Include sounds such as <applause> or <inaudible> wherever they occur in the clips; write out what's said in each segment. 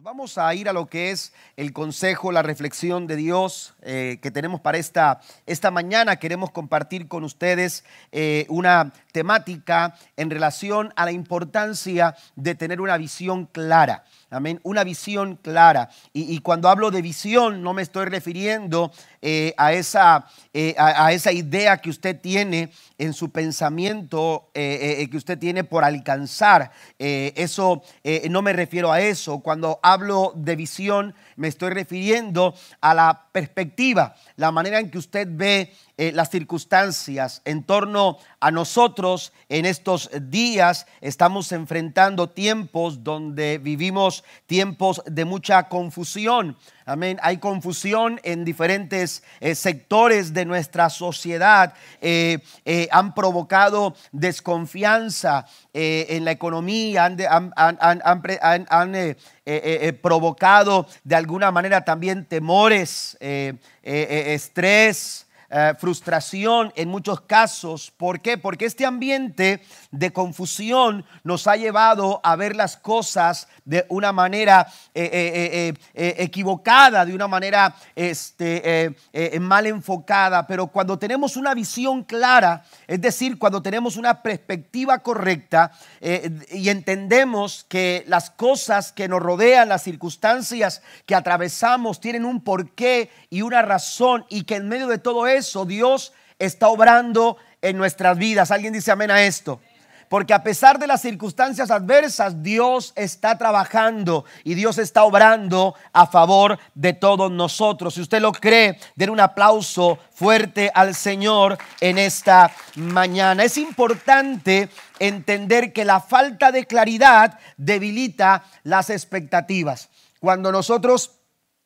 Vamos a ir a lo que es el consejo, la reflexión de Dios eh, que tenemos para esta, esta mañana. Queremos compartir con ustedes eh, una temática en relación a la importancia de tener una visión clara. Amén. Una visión clara. Y, cuando hablo de visión, no me estoy refiriendo eh, a, esa, a, esa idea que usted tiene en su pensamiento, que usted tiene por alcanzar. eso, no me refiero a eso. Cuando hablo de visión, me estoy refiriendo a la perspectiva, la manera en que usted ve eh, las circunstancias en torno a nosotros en estos días. Estamos enfrentando tiempos donde vivimos tiempos de mucha confusión. Amén. Hay confusión en diferentes eh, sectores de nuestra sociedad. Eh, han provocado desconfianza en la economía, han, han provocado de alguna manera también temores, estrés. Eh, frustración en muchos casos. ¿Por qué? Porque este ambiente de confusión nos ha llevado a ver las cosas de una manera eh, eh, equivocada, de una manera este, mal enfocada. Pero cuando tenemos una visión clara, es decir, cuando tenemos una perspectiva correcta y entendemos que las cosas que nos rodean, las circunstancias que atravesamos, tienen un porqué y una razón y que en medio de todo eso, Dios está obrando en nuestras vidas. ¿Alguien dice amén a esto? Porque a pesar de las circunstancias adversas, Dios está trabajando y Dios está obrando a favor de todos nosotros. Si usted lo cree, den un aplauso fuerte al Señor en esta mañana. Es importante entender que la falta de claridad debilita las expectativas. Cuando nosotros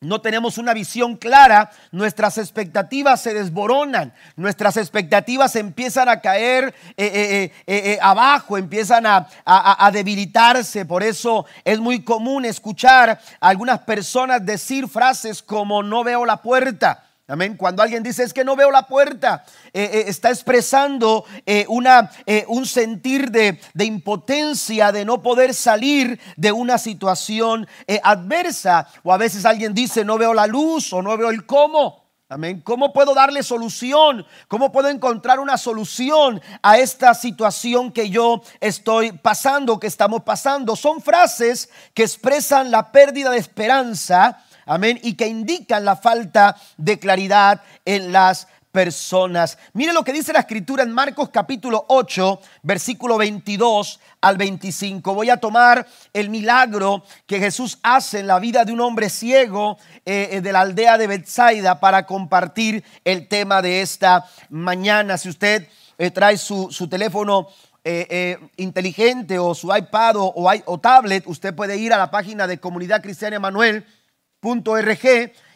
no tenemos una visión clara, nuestras expectativas se desboronan, nuestras expectativas empiezan a caer eh, eh, eh, abajo, empiezan a, a, debilitarse. Por eso es muy común escuchar a algunas personas decir frases como no veo la puerta. Amén. Cuando alguien dice es que no veo la puerta, eh, eh, está expresando eh, una, un sentir de, de, impotencia, de no poder salir de una situación adversa. O a veces alguien dice no veo la luz o no veo el cómo. Amén. ¿Cómo puedo darle solución? ¿Cómo puedo encontrar una solución a esta situación que yo estoy pasando, que estamos pasando? Son frases que expresan la pérdida de esperanza Amén. Y que indican la falta de claridad en las personas. Mire lo que dice la escritura en Marcos capítulo 8, versículo 22 al 25. Voy a tomar el milagro que Jesús hace en la vida de un hombre ciego eh, eh, de la aldea de Bethsaida para compartir el tema de esta mañana. Si usted eh, trae su, teléfono inteligente o su iPad o, o tablet, usted puede ir a la página de Comunidad Cristiana Emanuel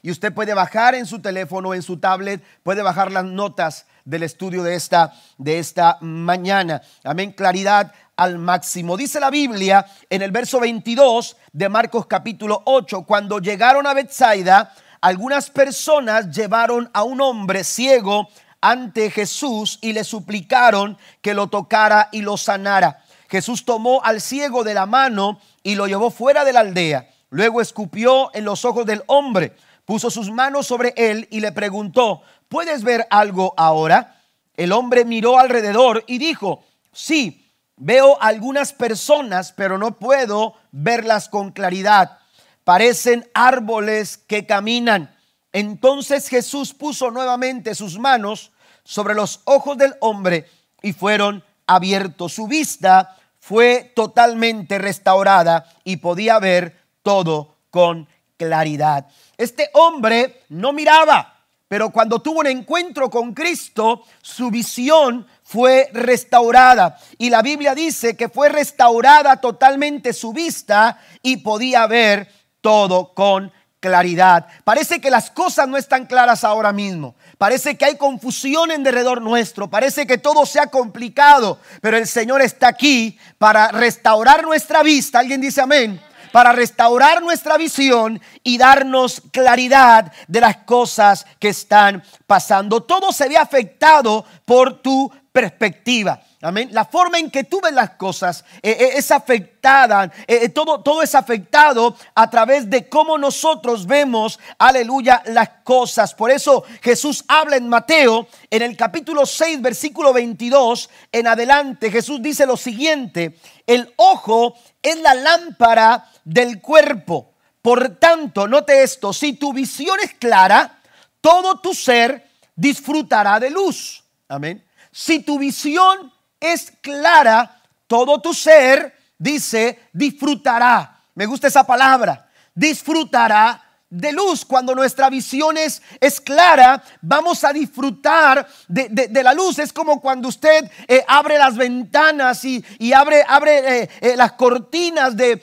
y usted puede bajar en su teléfono, en su tablet, puede bajar las notas del estudio de esta, de esta mañana. Amén, claridad al máximo. Dice la Biblia en el verso 22 de Marcos capítulo 8, cuando llegaron a Bethsaida, algunas personas llevaron a un hombre ciego ante Jesús y le suplicaron que lo tocara y lo sanara. Jesús tomó al ciego de la mano y lo llevó fuera de la aldea Luego escupió en los ojos del hombre, puso sus manos sobre él y le preguntó, ¿puedes ver algo ahora? El hombre miró alrededor y dijo, sí, veo algunas personas, pero no puedo verlas con claridad. Parecen árboles que caminan. Entonces Jesús puso nuevamente sus manos sobre los ojos del hombre y fueron abiertos. Su vista fue totalmente restaurada y podía ver todo con claridad. Este hombre no miraba, pero cuando tuvo un encuentro con Cristo, su visión fue restaurada. Y la Biblia dice que fue restaurada totalmente su vista y podía ver todo con claridad. Parece que las cosas no están claras ahora mismo. Parece que hay confusión en derredor nuestro. Parece que todo se ha complicado. Pero el Señor está aquí para restaurar nuestra vista. ¿Alguien dice amén? Para restaurar nuestra visión y darnos claridad de las cosas que están pasando. Todo se ve afectado por tu perspectiva. Amén. La forma en que tú ves las cosas eh, eh, es afectada, eh, todo, todo es afectado a través de cómo nosotros vemos, aleluya, las cosas. Por eso Jesús habla en Mateo, en el capítulo 6, versículo 22, en adelante, Jesús dice lo siguiente, el ojo es la lámpara del cuerpo. Por tanto, note esto, si tu visión es clara, todo tu ser disfrutará de luz. Amén. Si tu visión es clara, todo tu ser, dice, disfrutará. Me gusta esa palabra, disfrutará de luz. Cuando nuestra visión es, es clara, vamos a disfrutar de, la luz. Es como cuando usted eh, abre las ventanas y, abre, abre eh, eh, las cortinas de,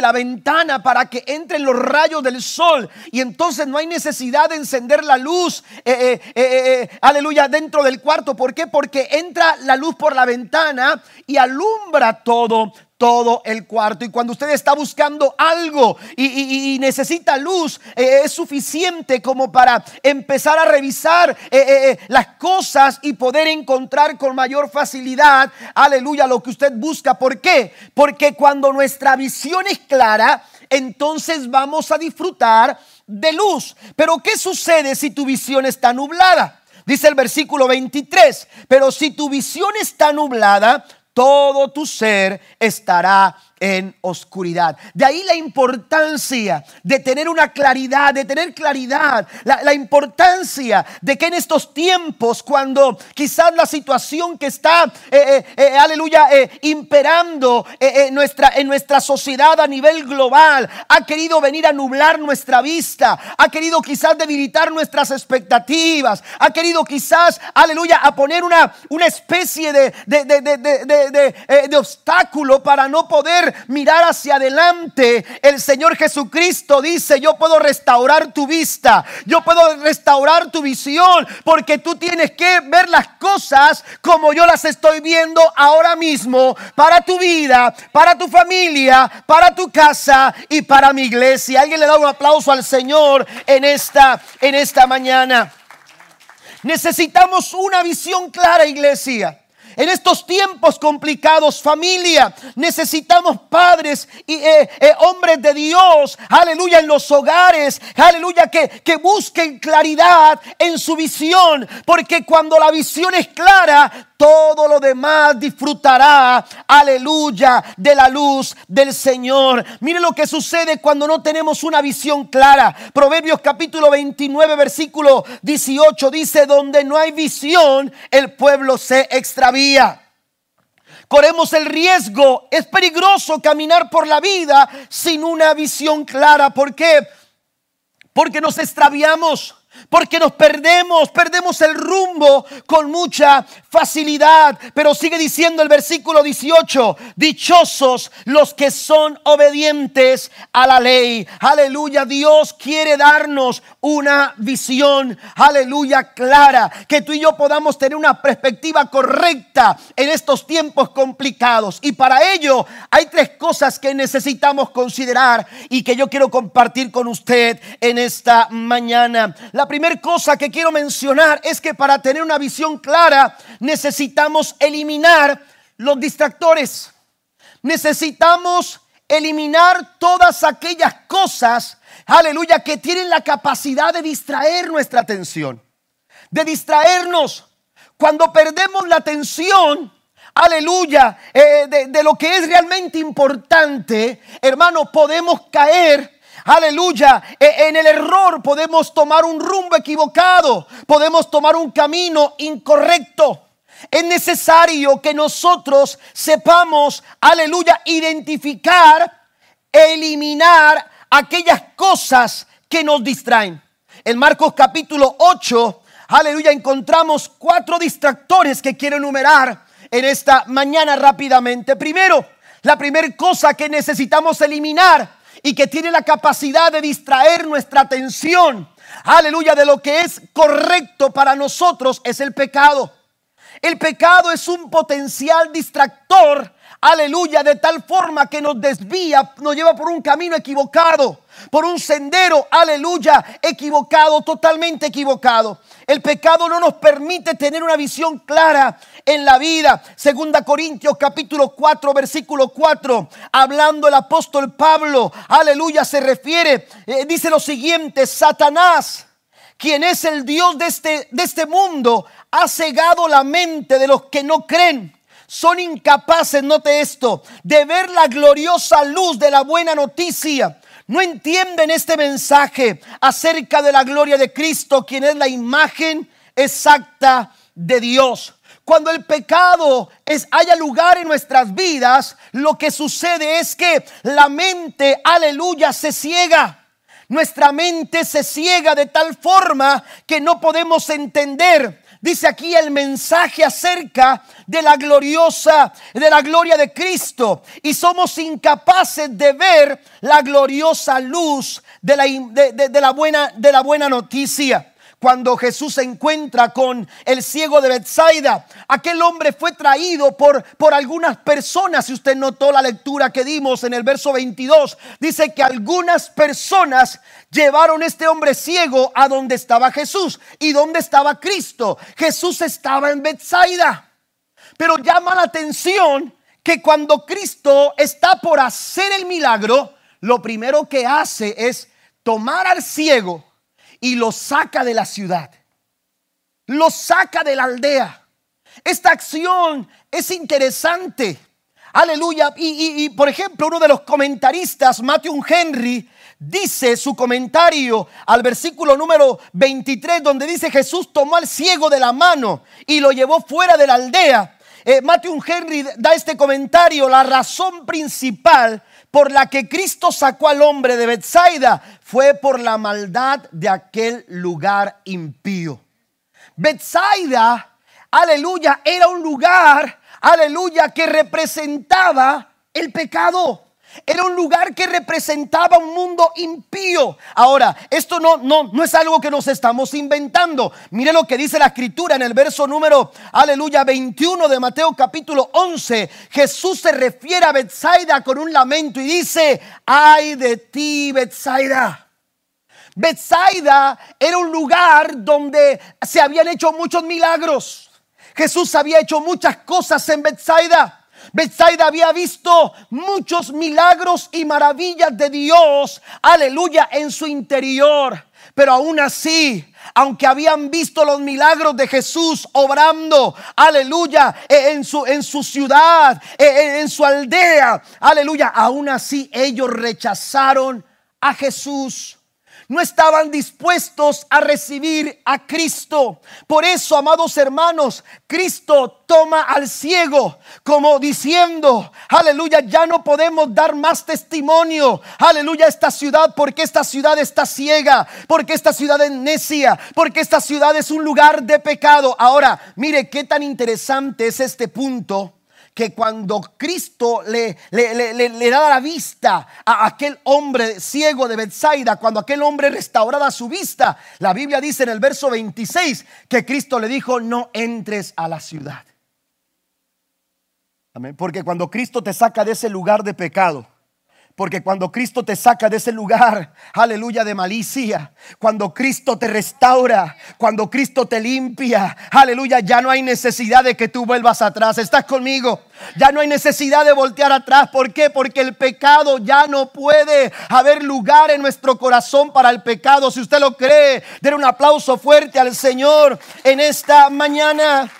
la ventana para que entren los rayos del sol. Y entonces no hay necesidad de encender la luz, aleluya, dentro del cuarto. ¿Por qué? Porque entra la luz por la ventana y alumbra todo, todo el cuarto. Y cuando usted está buscando algo y, necesita luz, eh, es suficiente como para empezar a revisar eh, eh, las cosas y poder encontrar con mayor facilidad, aleluya, lo que usted busca. ¿Por qué? Porque cuando nuestra visión es clara, entonces vamos a disfrutar de luz. Pero ¿qué sucede si tu visión está nublada? Dice el versículo 23, pero si tu visión está nublada, todo tu ser estará en oscuridad. De ahí la importancia de tener una claridad, de tener claridad, la, importancia de que en estos tiempos, cuando quizás la situación que está, eh, eh, eh, aleluya, imperando en, nuestra, en nuestra sociedad a nivel global, ha querido venir a nublar nuestra vista, ha querido quizás debilitar nuestras expectativas, ha querido quizás, aleluya, a poner una, una especie de, de, de, de obstáculo para no poder mirar hacia adelante, el Señor Jesucristo dice, yo puedo restaurar tu vista, yo puedo restaurar tu visión, porque tú tienes que ver las cosas como yo las estoy viendo ahora mismo, para tu vida, para tu familia, para tu casa y para mi iglesia. Alguien le da un aplauso al Señor en esta, en esta mañana. Necesitamos una visión clara, iglesia. En estos tiempos complicados, familia, necesitamos padres y eh, eh, hombres de Dios, aleluya, en los hogares, aleluya, que, que busquen claridad en su visión, porque cuando la visión es clara, todo lo demás disfrutará, aleluya, de la luz del Señor. Mire lo que sucede cuando no tenemos una visión clara. Proverbios capítulo 29, versículo 18 dice, donde no hay visión, el pueblo se extravía. Corremos el riesgo, es peligroso caminar por la vida sin una visión clara. ¿Por qué? Porque nos extraviamos porque nos perdemos, perdemos el rumbo con mucha facilidad. Pero sigue diciendo el versículo 18, dichosos los que son obedientes a la ley. Aleluya, Dios quiere darnos una visión, aleluya, clara, que tú y yo podamos tener una perspectiva correcta en estos tiempos complicados. Y para ello hay tres cosas que necesitamos considerar y que yo quiero compartir con usted en esta mañana. La primera cosa que quiero mencionar es que para tener una visión clara necesitamos eliminar los distractores. Necesitamos eliminar todas aquellas cosas, aleluya, que tienen la capacidad de distraer nuestra atención. De distraernos. Cuando perdemos la atención, aleluya, eh, de, de lo que es realmente importante, hermano, podemos caer aleluya, e, en el error podemos tomar un rumbo equivocado, podemos tomar un camino incorrecto. Es necesario que nosotros sepamos, aleluya, identificar, eliminar aquellas cosas que nos distraen. En Marcos capítulo 8, aleluya, encontramos cuatro distractores que quiero enumerar en esta mañana rápidamente. Primero, la primera cosa que necesitamos eliminar y que tiene la capacidad de distraer nuestra atención, aleluya, de lo que es correcto para nosotros es el pecado. El pecado es un potencial distractor, aleluya, de tal forma que nos desvía, nos lleva por un camino equivocado, por un sendero, aleluya, equivocado, totalmente equivocado. El pecado no nos permite tener una visión clara en la vida. Segunda Corintios capítulo 4, versículo 4, hablando el apóstol Pablo, aleluya, se refiere, eh, dice lo siguiente, Satanás, quien es el Dios de este, de este mundo, ha cegado la mente de los que no creen. Son incapaces, note esto, de ver la gloriosa luz de la buena noticia. No entienden este mensaje acerca de la gloria de Cristo, quien es la imagen exacta de Dios. Cuando el pecado es, haya lugar en nuestras vidas, lo que sucede es que la mente, aleluya, se ciega. Nuestra mente se ciega de tal forma que no podemos entender dice aquí el mensaje acerca de la gloriosa, de la gloria de Cristo. Y somos incapaces de ver la gloriosa luz de la, de, la, buena, de la buena noticia cuando Jesús se encuentra con el ciego de Bethsaida. Aquel hombre fue traído por, por algunas personas. Si usted notó la lectura que dimos en el verso 22, dice que algunas personas llevaron este hombre ciego a donde estaba Jesús y donde estaba Cristo. Jesús estaba en Bethsaida. Pero llama la atención que cuando Cristo está por hacer el milagro, lo primero que hace es tomar al ciego y lo saca de la ciudad. Lo saca de la aldea. Esta acción es interesante. Aleluya. Y, por ejemplo, uno de los comentaristas, Matthew Henry, dice su comentario al versículo número 23, donde dice Jesús tomó al ciego de la mano y lo llevó fuera de la aldea. Eh, Matthew Henry da este comentario, la razón principal por la que Cristo sacó al hombre de Bethsaida fue por la maldad de aquel lugar impío. Bethsaida, aleluya, era un lugar, aleluya, que representaba el pecado. Era un lugar que representaba un mundo impío. Ahora, esto no, no, no es algo que nos estamos inventando. Mire lo que dice la escritura en el verso número, aleluya, 21 de Mateo capítulo 11. Jesús se refiere a Bethsaida con un lamento y dice, ay de ti, Bethsaida. Bethsaida era un lugar donde se habían hecho muchos milagros. Jesús había hecho muchas cosas en Bethsaida. Bethsaida había visto muchos milagros y maravillas de Dios, aleluya, en su interior. Pero aún así, aunque habían visto los milagros de Jesús obrando, aleluya, e, en su, en su ciudad, e, e, en su aldea, aleluya, aún así ellos rechazaron a Jesús no estaban dispuestos a recibir a Cristo. Por eso, amados hermanos, Cristo toma al ciego como diciendo, aleluya, ya no podemos dar más testimonio, aleluya, esta ciudad, porque esta ciudad está ciega, porque esta ciudad es necia, porque esta ciudad es un lugar de pecado. Ahora, mire qué tan interesante es este punto que cuando Cristo le, le, da la vista a aquel hombre ciego de Bethsaida, cuando aquel hombre restauraba su vista, la Biblia dice en el verso 26 que Cristo le dijo, no entres a la ciudad. Amén. Porque cuando Cristo te saca de ese lugar de pecado, porque cuando Cristo te saca de ese lugar, aleluya, de malicia, cuando Cristo te restaura, cuando Cristo te limpia, aleluya, ya no hay necesidad de que tú vuelvas atrás. ¿Estás conmigo? Ya no hay necesidad de voltear atrás. ¿Por qué? Porque el pecado ya no puede haber lugar en nuestro corazón para el pecado. Si usted lo cree, den un aplauso fuerte al Señor en esta mañana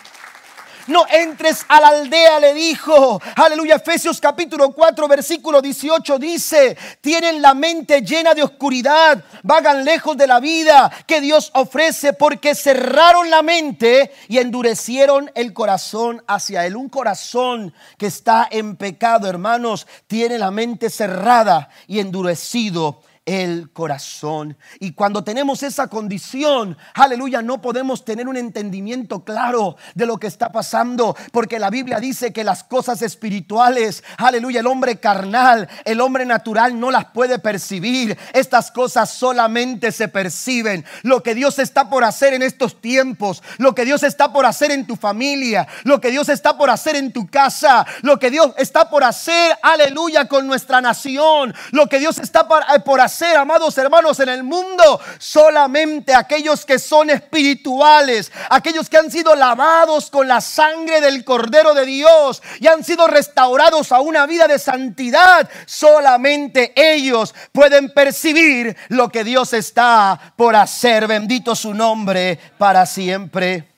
no entres a la aldea, le dijo. Aleluya, Efesios capítulo 4, versículo 18 dice, tienen la mente llena de oscuridad, vagan lejos de la vida que Dios ofrece porque cerraron la mente y endurecieron el corazón hacia Él. Un corazón que está en pecado, hermanos, tiene la mente cerrada y endurecido el corazón. Y cuando tenemos esa condición, aleluya, no podemos tener un entendimiento claro de lo que está pasando, porque la Biblia dice que las cosas espirituales, aleluya, el hombre carnal, el hombre natural no las puede percibir. Estas cosas solamente se perciben. Lo que Dios está por hacer en estos tiempos, lo que Dios está por hacer en tu familia, lo que Dios está por hacer en tu casa, lo que Dios está por hacer, aleluya, con nuestra nación, lo que Dios está por, eh, por amados hermanos, en el mundo solamente aquellos que son espirituales, aquellos que han sido lavados con la sangre del Cordero de Dios y han sido restaurados a una vida de santidad, solamente ellos pueden percibir lo que Dios está por hacer. Bendito su nombre para siempre.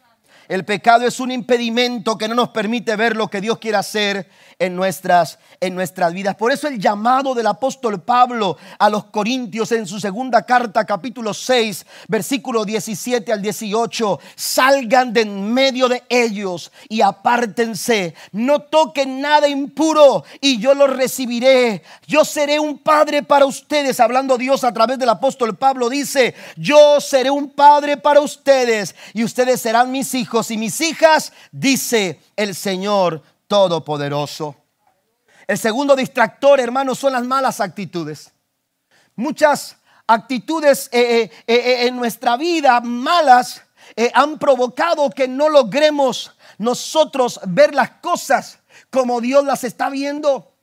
El pecado es un impedimento que no nos permite ver lo que Dios quiere hacer en nuestras, en nuestras vidas. Por eso el llamado del apóstol Pablo a los Corintios en su segunda carta, capítulo 6, versículo 17 al 18, salgan de en medio de ellos y apártense, no toquen nada impuro y yo los recibiré. Yo seré un padre para ustedes, hablando Dios a través del apóstol Pablo dice, yo seré un padre para ustedes y ustedes serán mis hijos y mis hijas, dice el Señor Todopoderoso. El segundo distractor, hermanos, son las malas actitudes. Muchas actitudes eh, eh, eh, en nuestra vida malas han provocado que no logremos nosotros ver las cosas como Dios las está viendo.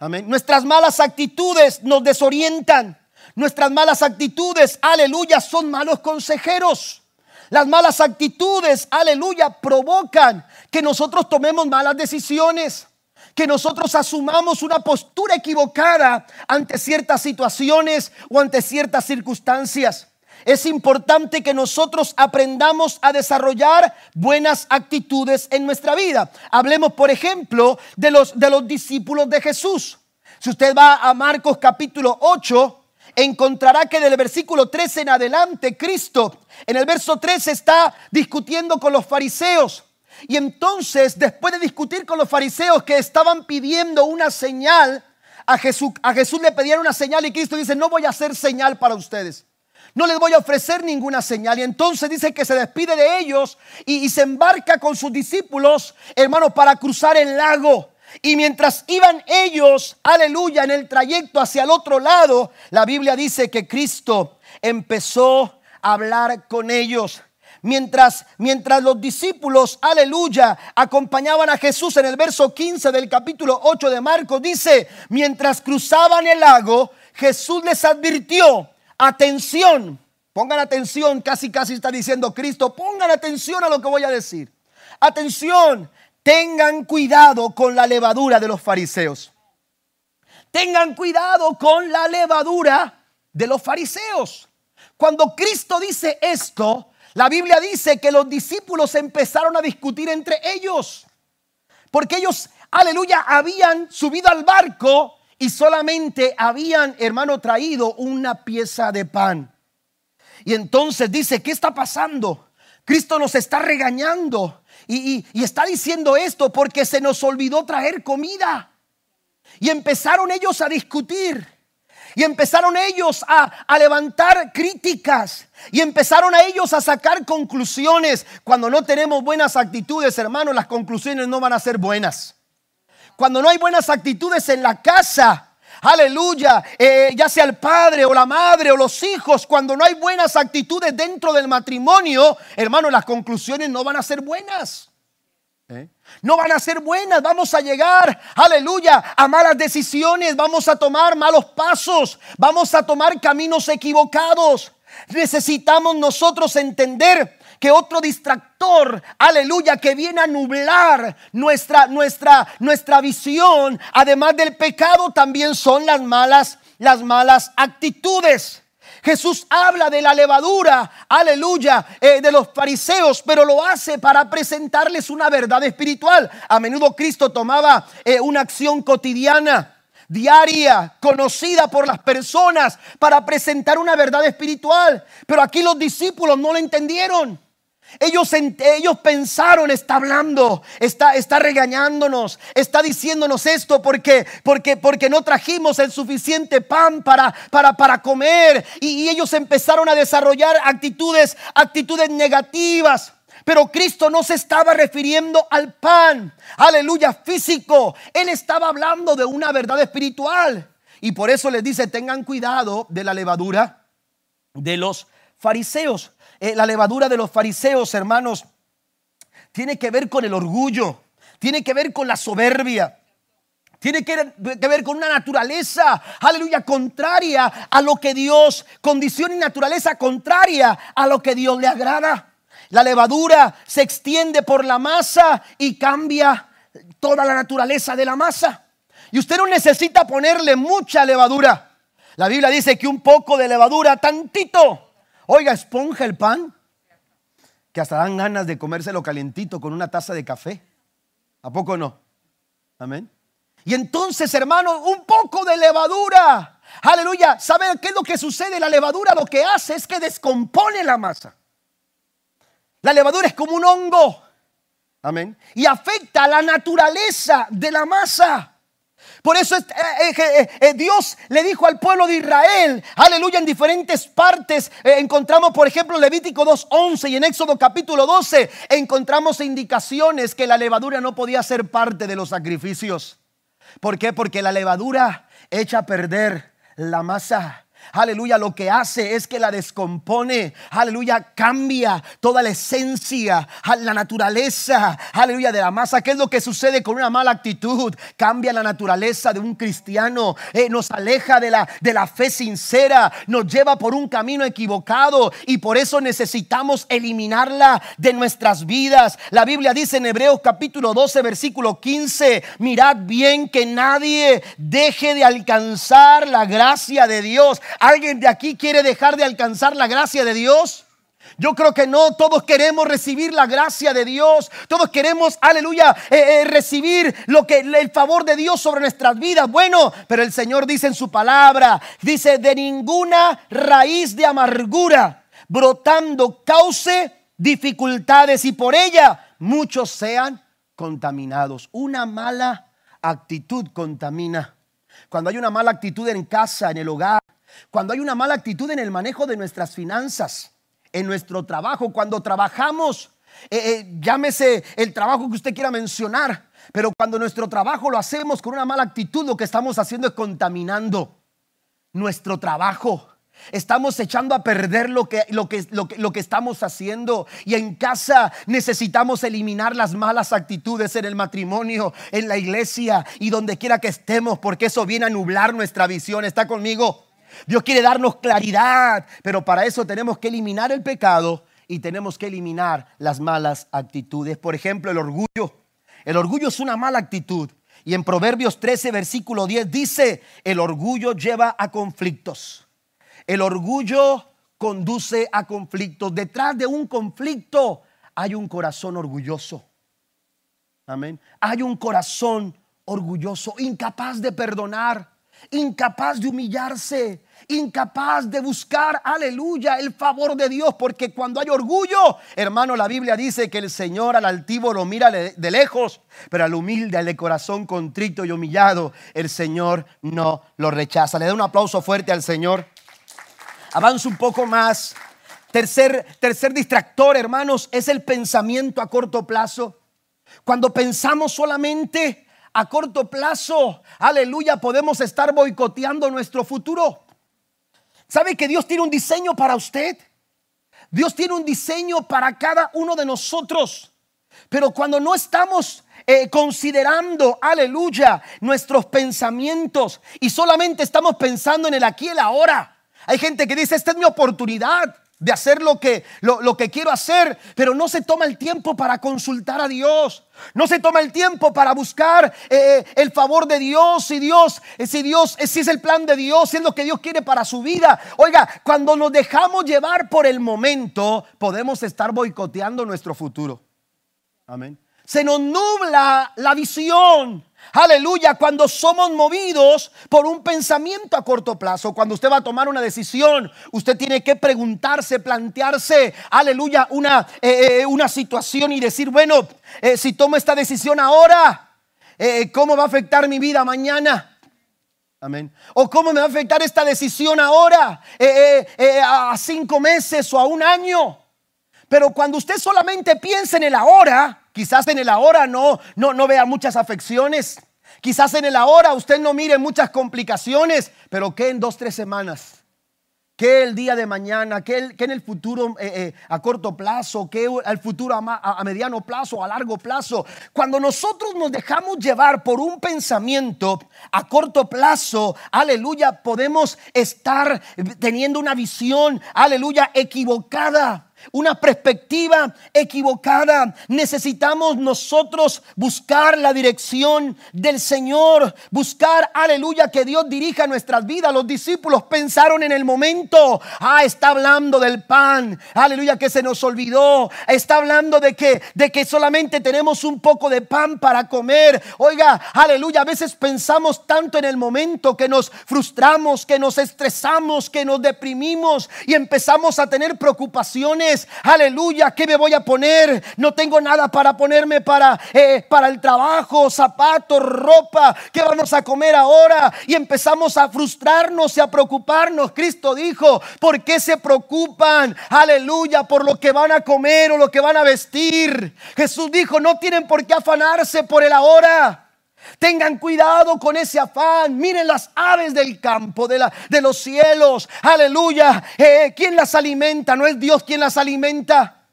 Amén. Nuestras malas actitudes nos desorientan. Nuestras malas actitudes, aleluya, son malos consejeros. Las malas actitudes, aleluya, provocan que nosotros tomemos malas decisiones, que nosotros asumamos una postura equivocada ante ciertas situaciones o ante ciertas circunstancias. Es importante que nosotros aprendamos a desarrollar buenas actitudes en nuestra vida. Hablemos, por ejemplo, de los, de los discípulos de Jesús. Si usted va a Marcos capítulo 8, encontrará que del versículo 13 en adelante, Cristo en el verso 13 está discutiendo con los fariseos. Y entonces, después de discutir con los fariseos que estaban pidiendo una señal, a Jesús, a Jesús le pedían una señal y Cristo dice, no voy a hacer señal para ustedes. No les voy a ofrecer ninguna señal. Y entonces dice que se despide de ellos y, y se embarca con sus discípulos, hermanos, para cruzar el lago. Y mientras iban ellos, aleluya, en el trayecto hacia el otro lado, la Biblia dice que Cristo empezó a hablar con ellos. Mientras, mientras los discípulos, aleluya, acompañaban a Jesús en el verso 15 del capítulo 8 de Marcos, dice, mientras cruzaban el lago, Jesús les advirtió, atención, pongan atención, casi casi está diciendo Cristo, pongan atención a lo que voy a decir. Atención, tengan cuidado con la levadura de los fariseos. Tengan cuidado con la levadura de los fariseos. Cuando Cristo dice esto, la Biblia dice que los discípulos empezaron a discutir entre ellos. Porque ellos, aleluya, habían subido al barco y solamente habían, hermano, traído una pieza de pan. Y entonces dice, ¿qué está pasando? Cristo nos está regañando y, está diciendo esto porque se nos olvidó traer comida. Y empezaron ellos a discutir. Y empezaron ellos a, a, levantar críticas. Y empezaron a ellos a sacar conclusiones. Cuando no tenemos buenas actitudes, hermanos, las conclusiones no van a ser buenas. Cuando no hay buenas actitudes en la casa, aleluya, eh, ya sea el padre o la madre o los hijos, cuando no hay buenas actitudes dentro del matrimonio, hermano, las conclusiones no van a ser buenas. ¿Eh? No van a ser buenas, vamos a llegar, aleluya, a malas decisiones, vamos a tomar malos pasos, vamos a tomar caminos equivocados. Necesitamos nosotros entender que otro distractor, aleluya, que viene a nublar nuestra, nuestra, nuestra visión, además del pecado, también son las malas, las malas actitudes. Jesús habla de la levadura, aleluya, eh, de los fariseos, pero lo hace para presentarles una verdad espiritual. A menudo Cristo tomaba eh, una acción cotidiana, diaria, conocida por las personas, para presentar una verdad espiritual. Pero aquí los discípulos no lo entendieron. Ellos, ellos pensaron, está hablando, está, está regañándonos, está diciéndonos esto porque, porque, porque no trajimos el suficiente pan para, para, para comer. Y, y ellos empezaron a desarrollar actitudes, actitudes negativas. Pero Cristo no se estaba refiriendo al pan, aleluya, físico. Él estaba hablando de una verdad espiritual. Y por eso les dice, tengan cuidado de la levadura de los fariseos. Eh, la levadura de los fariseos, hermanos, tiene que ver con el orgullo, tiene que ver con la soberbia. Tiene que, ver con una naturaleza, aleluya, contraria a lo que Dios, condición y naturaleza contraria a lo que Dios le agrada. La levadura se extiende por la masa y cambia toda la naturaleza de la masa. Y usted no necesita ponerle mucha levadura. La Biblia dice que un poco de levadura, tantito, Oiga, esponja el pan, que hasta dan ganas de comérselo calientito con una taza de café. ¿A poco no? Amén. Y entonces, hermano, un poco de levadura. Aleluya. ¿Sabe qué es lo que sucede? La levadura lo que hace es que descompone la masa. La levadura es como un hongo. Amén. Y afecta a la naturaleza de la masa. Por eso eh, eh, eh, Dios le dijo al pueblo de Israel, aleluya, en diferentes partes. encontramos, por ejemplo, Levítico 2.11 y en Éxodo capítulo 12, encontramos indicaciones que la levadura no podía ser parte de los sacrificios. ¿Por qué? Porque la levadura echa a perder la masa aleluya, lo que hace es que la descompone, aleluya, cambia toda la esencia, la naturaleza, aleluya, de la masa. ¿Qué es lo que sucede con una mala actitud? Cambia la naturaleza de un cristiano, eh, nos aleja de la, de la fe sincera, nos lleva por un camino equivocado y por eso necesitamos eliminarla de nuestras vidas. La Biblia dice en Hebreos capítulo 12, versículo 15, mirad bien que nadie deje de alcanzar la gracia de Dios. ¿Alguien de aquí quiere dejar de alcanzar la gracia de Dios? Yo creo que no, todos queremos recibir la gracia de Dios, todos queremos, aleluya, eh, eh, recibir lo que el favor de Dios sobre nuestras vidas. Bueno, pero el Señor dice en su palabra, dice de ninguna raíz de amargura brotando cause dificultades y por ella muchos sean contaminados. Una mala actitud contamina. Cuando hay una mala actitud en casa, en el hogar, cuando hay una mala actitud en el manejo de nuestras finanzas, en nuestro trabajo, cuando trabajamos, eh, eh, llámese el trabajo que usted quiera mencionar, pero cuando nuestro trabajo lo hacemos con una mala actitud, lo que estamos haciendo es contaminando nuestro trabajo. Estamos echando a perder lo que, lo, que, lo, que, lo que estamos haciendo. Y en casa necesitamos eliminar las malas actitudes en el matrimonio, en la iglesia y donde quiera que estemos, porque eso viene a nublar nuestra visión. ¿Está conmigo? Dios quiere darnos claridad, pero para eso tenemos que eliminar el pecado y tenemos que eliminar las malas actitudes. Por ejemplo, el orgullo. El orgullo es una mala actitud. Y en Proverbios 13, versículo 10 dice, el orgullo lleva a conflictos. El orgullo conduce a conflictos. Detrás de un conflicto hay un corazón orgulloso. Amén. Hay un corazón orgulloso, incapaz de perdonar, incapaz de humillarse, incapaz de buscar, aleluya, el favor de Dios, porque cuando hay orgullo, hermano, la Biblia dice que el Señor al altivo lo mira de lejos, pero al humilde, al de corazón contrito y humillado, el Señor no lo rechaza. Le da un aplauso fuerte al Señor. Avanza un poco más. Tercer, tercer distractor, hermanos, es el pensamiento a corto plazo. Cuando pensamos solamente a corto plazo, aleluya, podemos estar boicoteando nuestro futuro. ¿Sabe que Dios tiene un diseño para usted? Dios tiene un diseño para cada uno de nosotros. Pero cuando no estamos eh, considerando, aleluya, nuestros pensamientos y solamente estamos pensando en el aquí y el ahora, hay gente que dice, esta es mi oportunidad de hacer lo que, lo, que quiero hacer, pero no se toma el tiempo para consultar a Dios. No se toma el tiempo para buscar eh, eh, el favor de Dios, si Dios, eh, si Dios, si es el plan de Dios, si es lo que Dios quiere para su vida. Oiga, cuando nos dejamos llevar por el momento, podemos estar boicoteando nuestro futuro. Amén. Se nos nubla la visión. Aleluya, cuando somos movidos por un pensamiento a corto plazo, cuando usted va a tomar una decisión, usted tiene que preguntarse, plantearse, aleluya, una, eh, eh, una situación y decir, bueno, eh, si tomo esta decisión ahora, ¿cómo va a afectar mi vida mañana? Amén. O cómo me va a afectar esta decisión ahora, a cinco meses o a un año. Pero cuando usted solamente piensa en el ahora, quizás en el ahora no, no, no vea muchas afecciones. Quizás en el ahora usted no mire muchas complicaciones, pero que en dos, tres semanas, que el día de mañana, que, en el futuro eh, eh, a corto plazo, que el futuro a, a, mediano plazo, a largo plazo. Cuando nosotros nos dejamos llevar por un pensamiento a corto plazo, aleluya, podemos estar teniendo una visión, aleluya, equivocada una perspectiva equivocada. Necesitamos nosotros buscar la dirección del Señor, buscar, aleluya, que Dios dirija nuestras vidas. Los discípulos pensaron en el momento, ah, está hablando del pan, aleluya, que se nos olvidó, está hablando de que, de que solamente tenemos un poco de pan para comer. Oiga, aleluya, a veces pensamos tanto en el momento que nos frustramos, que nos estresamos, que nos deprimimos y empezamos a tener preocupaciones Aleluya, ¿qué me voy a poner? No tengo nada para ponerme para, eh, para el trabajo, zapatos, ropa. ¿Qué vamos a comer ahora? Y empezamos a frustrarnos y a preocuparnos. Cristo dijo, ¿por qué se preocupan? Aleluya, por lo que van a comer o lo que van a vestir. Jesús dijo, no tienen por qué afanarse por el ahora. Tengan cuidado con ese afán. Miren las aves del campo, de, la, de los cielos. Aleluya. Eh, ¿Quién las alimenta? ¿No es Dios quien las alimenta?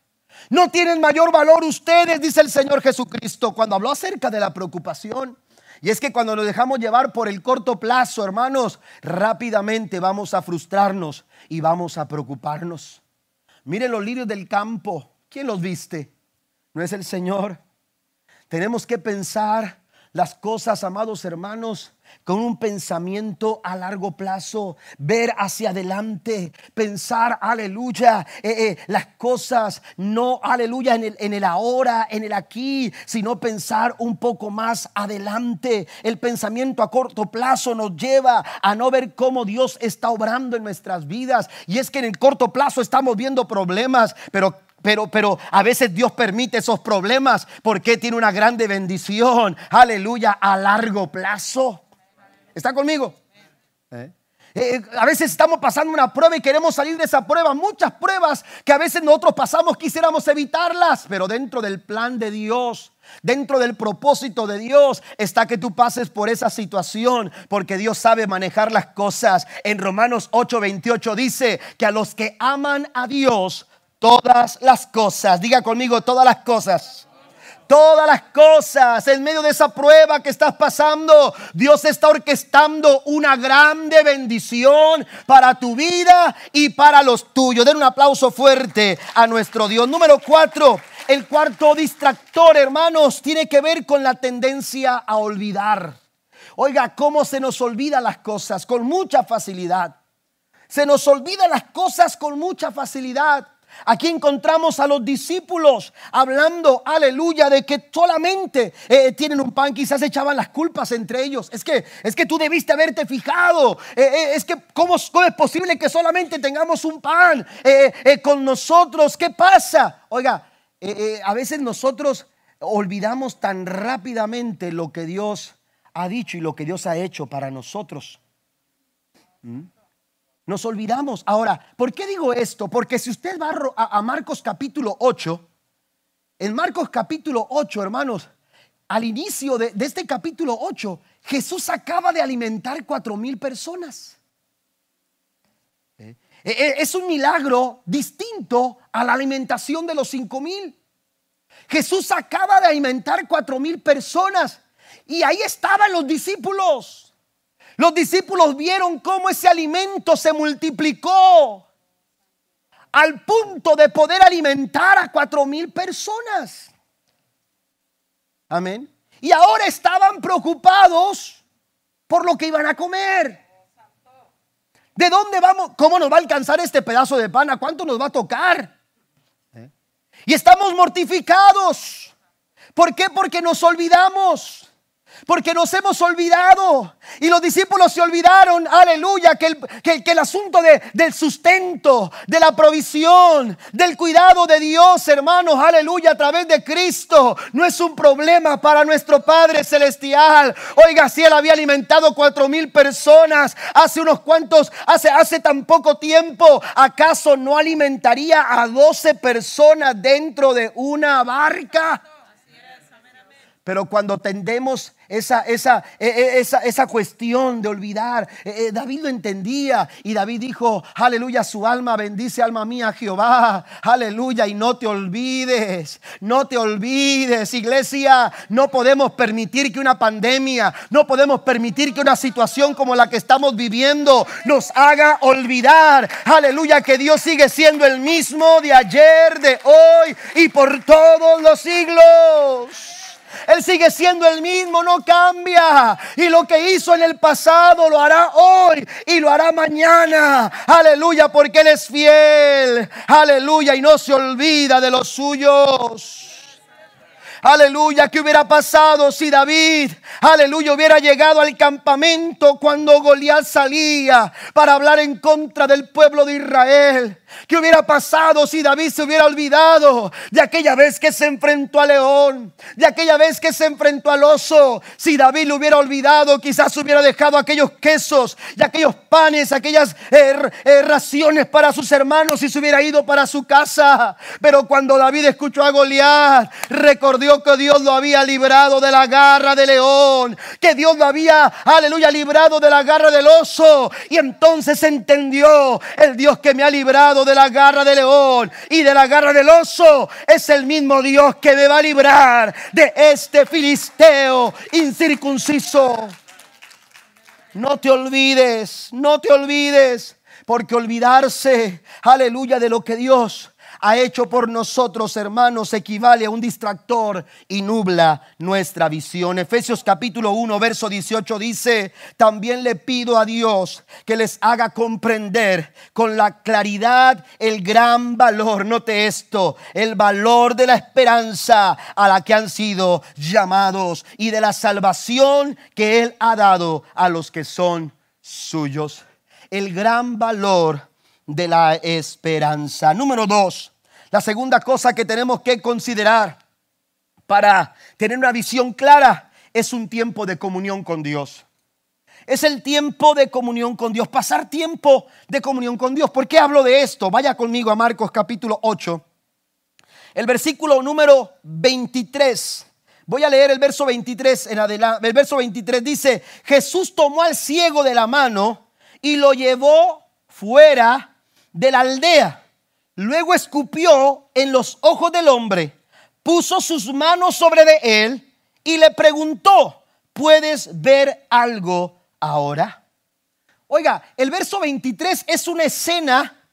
No tienen mayor valor ustedes, dice el Señor Jesucristo, cuando habló acerca de la preocupación. Y es que cuando nos dejamos llevar por el corto plazo, hermanos, rápidamente vamos a frustrarnos y vamos a preocuparnos. Miren los lirios del campo. ¿Quién los viste? ¿No es el Señor? Tenemos que pensar las cosas, amados hermanos, con un pensamiento a largo plazo, ver hacia adelante, pensar, aleluya, eh, eh, las cosas, no, aleluya, en el, en el ahora, en el aquí, sino pensar un poco más adelante. El pensamiento a corto plazo nos lleva a no ver cómo Dios está obrando en nuestras vidas. Y es que en el corto plazo estamos viendo problemas, pero pero, pero a veces Dios permite esos problemas porque tiene una grande bendición, aleluya, a largo plazo. ¿Está conmigo? ¿Eh? Eh, a veces estamos pasando una prueba y queremos salir de esa prueba. Muchas pruebas que a veces nosotros pasamos quisiéramos evitarlas, pero dentro del plan de Dios, dentro del propósito de Dios está que tú pases por esa situación, porque Dios sabe manejar las cosas. En Romanos 8:28 dice que a los que aman a Dios, todas las cosas. Diga conmigo todas las cosas. Todas las cosas en medio de esa prueba que estás pasando, Dios está orquestando una grande bendición para tu vida y para los tuyos. Den un aplauso fuerte a nuestro Dios. Número cuatro, el cuarto distractor, hermanos, tiene que ver con la tendencia a olvidar. Oiga, cómo se nos olvida las cosas con mucha facilidad. Se nos olvida las cosas con mucha facilidad. Aquí encontramos a los discípulos hablando, aleluya, de que solamente eh, tienen un pan, quizás echaban las culpas entre ellos. Es que, es que tú debiste haberte fijado. Eh, eh, es que, ¿cómo, es posible que solamente tengamos un pan con nosotros? ¿Qué pasa? Oiga, a veces nosotros olvidamos tan rápidamente lo que Dios ha dicho y lo que Dios ha hecho para nosotros. ¿Mm? Nos olvidamos. Ahora, ¿por qué digo esto? Porque si usted va a, Marcos capítulo 8, en Marcos capítulo 8, hermanos, al inicio de, este capítulo 8, Jesús acaba de alimentar cuatro mil personas. Eh, eh, eh, es un milagro distinto a la alimentación de los cinco mil. Jesús acaba de alimentar cuatro mil personas y ahí estaban los discípulos. Los discípulos vieron cómo ese alimento se multiplicó al punto de poder alimentar a cuatro mil personas. Amén. Y ahora estaban preocupados por lo que iban a comer. ¿De dónde vamos? ¿Cómo nos va a alcanzar este pedazo de pan? ¿A cuánto nos va a tocar? ¿Eh? Y estamos mortificados. ¿Por qué? Porque nos olvidamos Porque nos hemos olvidado. Y los discípulos se olvidaron, aleluya, que el, que, el asunto de, del sustento, de la provisión, del cuidado de Dios, hermanos, aleluya, a través de Cristo, no es un problema para nuestro Padre Celestial. Oiga, si Él había alimentado cuatro mil personas hace unos cuantos, hace, hace tan poco tiempo, ¿acaso no alimentaría a doce personas dentro de una barca? Pero cuando tendemos esa, esa, e, e, esa, esa cuestión de olvidar, eh, David lo entendía y David dijo, aleluya, su alma bendice alma mía Jehová, aleluya, y no te olvides, no te olvides, iglesia, no podemos permitir que una pandemia, no podemos permitir que una situación como la que estamos viviendo nos haga olvidar, aleluya, que Dios sigue siendo el mismo de ayer, de hoy y por todos los siglos. Él sigue siendo el mismo, no cambia. Y lo que hizo en el pasado lo hará hoy y lo hará mañana. Aleluya, porque Él es fiel. Aleluya, y no se olvida de los suyos. Aleluya, ¿qué hubiera pasado si David, aleluya, hubiera llegado al campamento cuando Goliat salía para hablar en contra del pueblo de Israel? ¿Qué hubiera pasado si David se hubiera olvidado de aquella vez que se enfrentó al león? De aquella vez que se enfrentó al oso. Si David lo hubiera olvidado, quizás hubiera dejado aquellos quesos y aquellos panes, aquellas eh, eh, raciones para sus hermanos y se hubiera ido para su casa. Pero cuando David escuchó a Goliat, recordó que Dios lo había librado de la garra del león, que Dios lo había, aleluya, librado de la garra del oso. Y entonces entendió el Dios que me ha librado de la garra del león y de la garra del oso, es el mismo Dios que me va a librar de este filisteo incircunciso. No te olvides, no te olvides, porque olvidarse, aleluya, de lo que Dios ha hecho por nosotros, hermanos, equivale a un distractor y nubla nuestra visión. Efesios capítulo 1, verso 18 dice, también le pido a Dios que les haga comprender con la claridad el gran valor, note esto, el valor de la esperanza a la que han sido llamados y de la salvación que Él ha dado a los que son suyos. El gran valor de la esperanza. Número dos, la segunda cosa que tenemos que considerar para tener una visión clara es un tiempo de comunión con Dios. Es el tiempo de comunión con Dios, pasar tiempo de comunión con Dios. ¿Por qué hablo de esto? Vaya conmigo a Marcos capítulo 8. El versículo número 23. Voy a leer el verso 23 en adelante. El verso 23 dice, Jesús tomó al ciego de la mano y lo llevó fuera de la aldea Luego escupió en los ojos del hombre, puso sus manos sobre de él y le preguntó, ¿puedes ver algo ahora? Oiga, el verso 23 es una escena,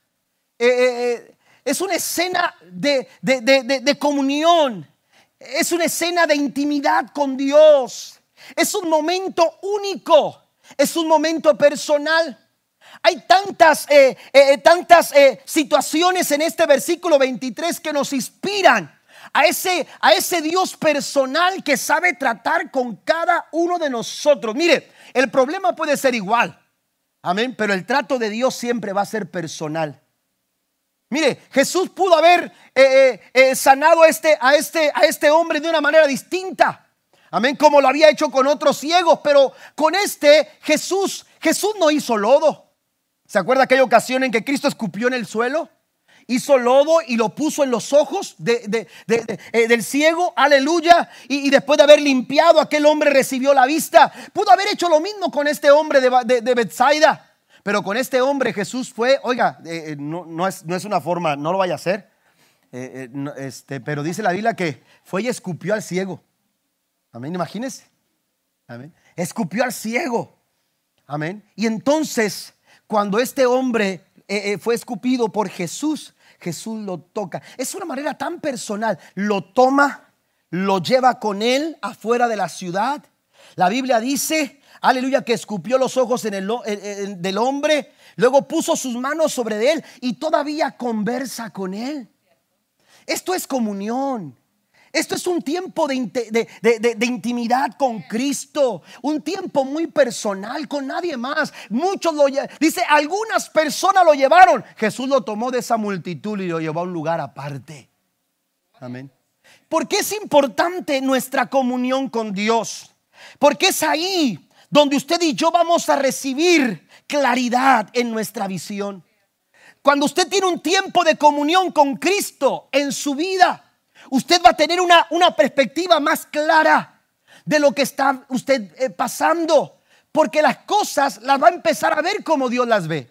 eh, eh, eh, es una escena de, de comunión, es una escena de intimidad con Dios, es un momento único, es un momento personal. Hay tantas, eh, eh, eh, tantas situaciones en este versículo 23 que nos inspiran a ese, a ese Dios personal que sabe tratar con cada uno de nosotros. Mire, el problema puede ser igual, amén, pero el trato de Dios siempre va a ser personal. Mire, Jesús pudo haber sanado a este, a, este, a este hombre de una manera distinta. Amén, como lo había hecho con otros ciegos, pero con este Jesús, Jesús no hizo lodo. ¿Se acuerda aquella ocasión en que Cristo escupió en el suelo? Hizo lodo y lo puso en los ojos eh, del ciego, aleluya. Y, después de haber limpiado, aquel hombre recibió la vista. Pudo haber hecho lo mismo con este hombre de, de Bethsaida. Pero con este hombre Jesús fue, oiga, eh, eh, no, es, no, es, una forma, no lo vaya a hacer. este, pero dice la Biblia que fue y escupió al ciego. Amén, imagínese. Amén. Escupió al ciego. Amén. Y entonces cuando este hombre eh, eh, fue escupido por Jesús, Jesús lo toca. Es una manera tan personal. Lo toma, lo lleva con él afuera de la ciudad. La Biblia dice, aleluya, que escupió los ojos en el, del hombre, luego puso sus manos sobre él y todavía conversa con él. Esto es comunión. Esto es un tiempo de, intimidad con Cristo, un tiempo muy personal con nadie más. Muchos lo dice, algunas personas lo llevaron. Jesús lo tomó de esa multitud y lo llevó a un lugar aparte. Amén. ¿Por qué es importante nuestra comunión con Dios? Porque es ahí donde usted y yo vamos a recibir claridad en nuestra visión. Cuando usted tiene un tiempo de comunión con Cristo en su vida, usted va a tener una, una perspectiva más clara de lo que está usted eh, pasando, porque las cosas las va a empezar a ver como Dios las ve.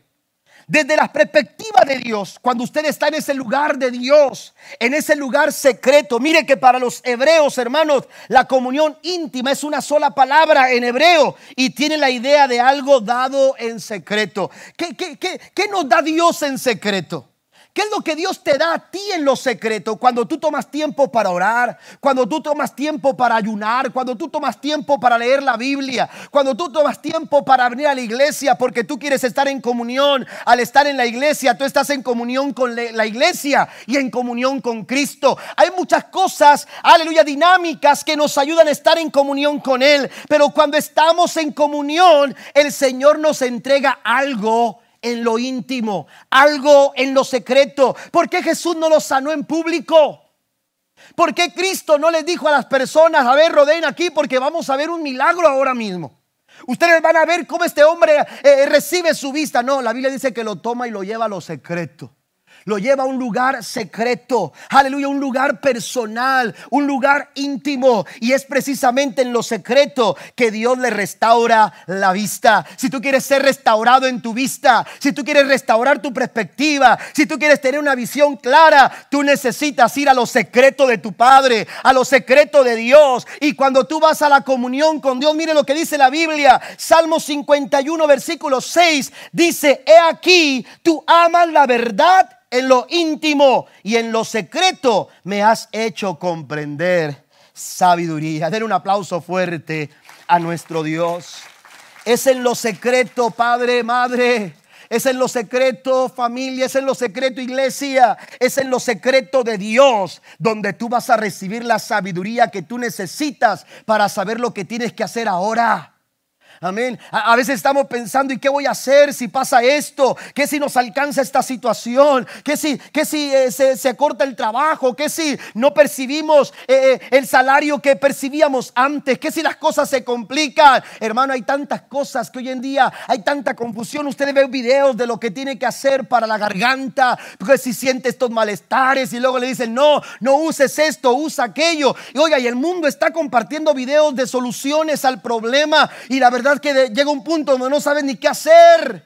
Desde la perspectiva de Dios, cuando usted está en ese lugar de Dios, en ese lugar secreto, mire que para los hebreos, hermanos, la comunión íntima es una sola palabra en hebreo y tiene la idea de algo dado en secreto. ¿Qué, qué, qué, qué nos da Dios en secreto? ¿Qué es lo que Dios te da a ti en lo secreto? Cuando tú tomas tiempo para orar, cuando tú tomas tiempo para ayunar, cuando tú tomas tiempo para leer la Biblia, cuando tú tomas tiempo para venir a la iglesia porque tú quieres estar en comunión. Al estar en la iglesia, tú estás en comunión con la iglesia y en comunión con Cristo. Hay muchas cosas, aleluya, dinámicas que nos ayudan a estar en comunión con Él. Pero cuando estamos en comunión, el Señor nos entrega algo en lo íntimo, algo en lo secreto. ¿Por qué Jesús no lo sanó en público? ¿Por qué Cristo no les dijo a las personas, a ver, rodeen aquí porque vamos a ver un milagro ahora mismo? Ustedes van a ver cómo este hombre eh, recibe su vista. No, la Biblia dice que lo toma y lo lleva a lo secreto lo lleva a un lugar secreto, aleluya, un lugar personal, un lugar íntimo. Y es precisamente en lo secreto que Dios le restaura la vista. Si tú quieres ser restaurado en tu vista, si tú quieres restaurar tu perspectiva, si tú quieres tener una visión clara, tú necesitas ir a lo secreto de tu Padre, a lo secreto de Dios. Y cuando tú vas a la comunión con Dios, mire lo que dice la Biblia, Salmo 51, versículo 6, dice, he aquí, tú amas la verdad en lo íntimo y en lo secreto me has hecho comprender sabiduría. Den un aplauso fuerte a nuestro Dios. Es en lo secreto, Padre, Madre. Es en lo secreto, familia, es en lo secreto, iglesia. Es en lo secreto de Dios donde tú vas a recibir la sabiduría que tú necesitas para saber lo que tienes que hacer ahora. Amén. A, veces estamos pensando, ¿y qué voy a hacer si pasa esto? ¿Qué si nos alcanza esta situación? ¿Qué si, qué si eh, se, corta el trabajo? ¿Qué si no percibimos eh, eh, el salario que percibíamos antes? ¿Qué si las cosas se complican? Hermano, hay tantas cosas que hoy en día hay tanta confusión. Ustedes ven videos de lo que tiene que hacer para la garganta, porque si siente estos malestares y luego le dicen, no, no uses esto, usa aquello. Y oiga, y el mundo está compartiendo videos de soluciones al problema y la verdad que llega un punto donde no sabes ni qué hacer.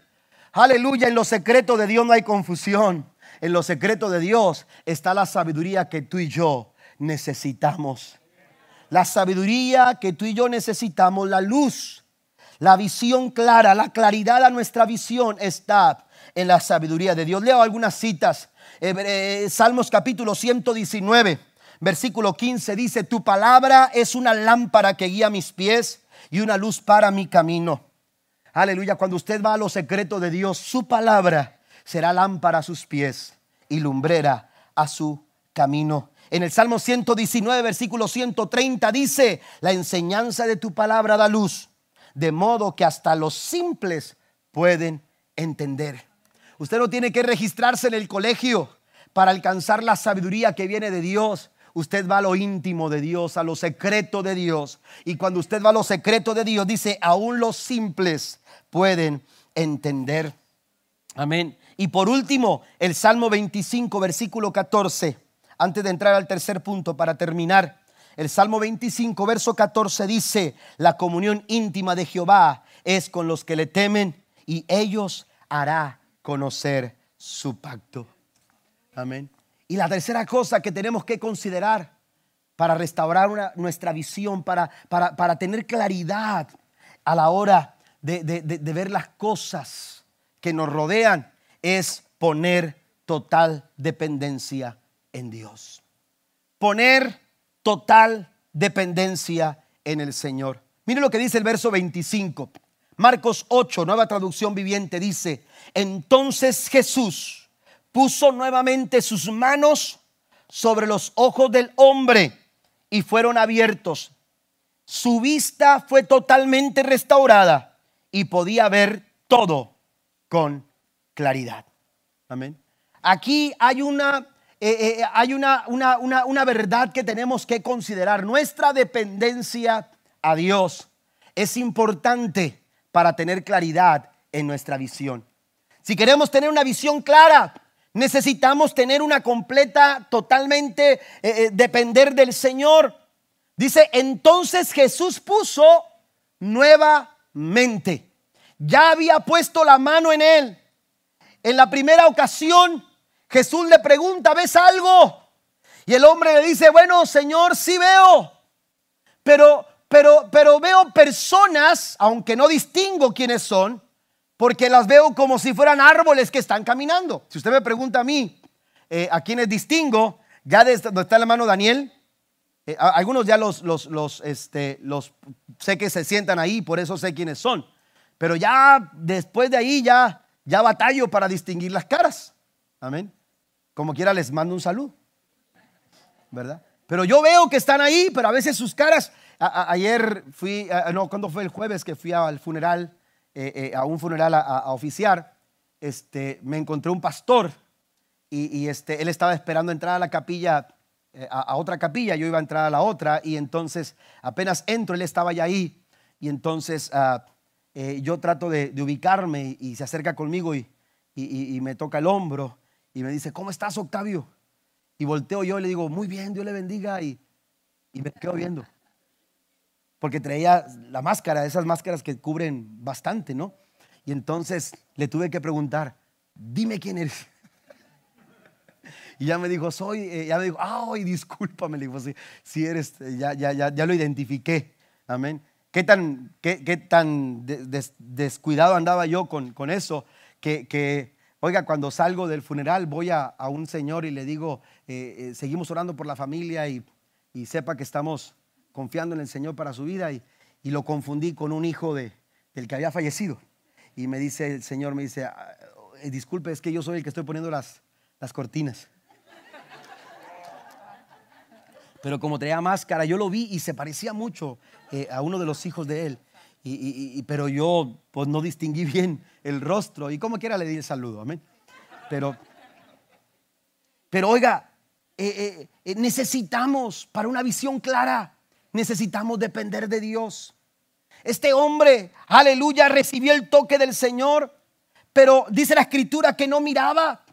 Aleluya, en lo secreto de Dios no hay confusión. En lo secreto de Dios está la sabiduría que tú y yo necesitamos. La sabiduría que tú y yo necesitamos, la luz, la visión clara, la claridad a nuestra visión está en la sabiduría de Dios. Leo algunas citas. Salmos capítulo 119, versículo 15 dice, tu palabra es una lámpara que guía mis pies y una luz para mi camino. Aleluya, cuando usted va a lo secreto de Dios, su palabra será lámpara a sus pies y lumbrera a su camino. En el Salmo 119, versículo 130 dice, la enseñanza de tu palabra da luz, de modo que hasta los simples pueden entender. Usted no tiene que registrarse en el colegio para alcanzar la sabiduría que viene de Dios usted va a lo íntimo de Dios, a lo secreto de Dios. Y cuando usted va a lo secreto de Dios, dice, aún los simples pueden entender. Amén. Y por último, el Salmo 25, versículo 14, antes de entrar al tercer punto para terminar. El Salmo 25, verso 14 dice, la comunión íntima de Jehová es con los que le temen y ellos hará conocer su pacto. Amén. Y la tercera cosa que tenemos que considerar para restaurar nuestra visión, para, tener claridad a la hora de, de ver las cosas que nos rodean, es poner total dependencia en Dios. Poner total dependencia en el Señor. Mire lo que dice el verso 25. Marcos 8, nueva traducción viviente, dice, entonces Jesús puso nuevamente sus manos sobre los ojos del hombre y fueron abiertos. Su vista fue totalmente restaurada y podía ver todo con claridad. Amén. Aquí hay una, eh, eh, hay una, una, una verdad que tenemos que considerar. Nuestra dependencia a Dios es importante para tener claridad en nuestra visión. Si queremos tener una visión clara, necesitamos tener una completa, totalmente eh, depender del Señor. Dice, entonces Jesús puso nuevamente. Ya había puesto la mano en él. En la primera ocasión, Jesús le pregunta, ¿ves algo? Y el hombre le dice, bueno, Señor, sí veo. Pero, pero, pero veo personas, aunque no distingo quiénes son, porque las veo como si fueran árboles que están caminando. Si usted me pregunta a mí, eh, a quiénes distingo, ya desde donde está la mano Daniel, eh, algunos ya este, los sé que se sientan ahí, por eso sé quiénes son. Pero ya después de ahí ya, ya batallo para distinguir las caras. Amén. Como quiera les mando un saludo. ¿Verdad? Pero yo veo que están ahí, pero a veces sus caras. ayer fui, no, cuando fue el jueves que fui al funeral, eh, eh, a un funeral a, oficiar, este, me encontré un pastor y, y, este, él estaba esperando entrar a la capilla eh, a, otra capilla, yo iba a entrar a la otra y entonces apenas entro, él estaba ya ahí y entonces ah, yo trato de, ubicarme y, se acerca conmigo y, me toca el hombro y me dice, ¿cómo estás Octavio? Y volteo yo y le digo, muy bien, Dios le bendiga y, me quedo viendo. Porque traía la máscara, esas máscaras que cubren bastante, ¿no? Y entonces le tuve que preguntar, dime quién eres. <laughs> Y ya me dijo, soy, eh, ya me dijo, ay, discúlpame, le dijo, si, eres, eh, ya, ya, ya, ya lo identifiqué. Amén. ¿Qué tan, qué, tan descuidado andaba yo con, con eso? Que, que, oiga, cuando salgo del funeral voy a, a un señor y le digo, eh, seguimos orando por la familia y, y, sepa que estamos confiando en el Señor para su vida y, y lo confundí con un hijo de, del que había fallecido. Y me dice el Señor, me dice, ah, disculpe, es que yo soy el que estoy poniendo las, las cortinas. pero como traía máscara, yo lo vi y se parecía mucho eh, a uno de los hijos de él. Y, pero yo pues no distinguí bien el rostro y como quiera le di el saludo, amén. Pero, pero oiga, eh, eh, necesitamos para una visión clara, necesitamos depender de Dios. Este hombre, aleluya, recibió el toque del Señor, pero dice la escritura que no miraba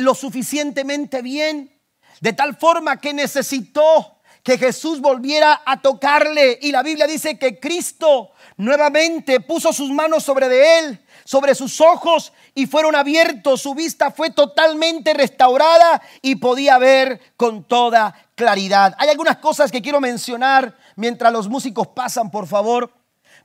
lo suficientemente bien de tal forma que necesitó que Jesús volviera a tocarle. Y la Biblia dice que Cristo nuevamente puso sus manos sobre de él, sobre sus ojos, y fueron abiertos. Su vista fue totalmente restaurada y podía ver con toda claridad. Hay algunas cosas que quiero mencionar mientras los músicos pasan, por favor.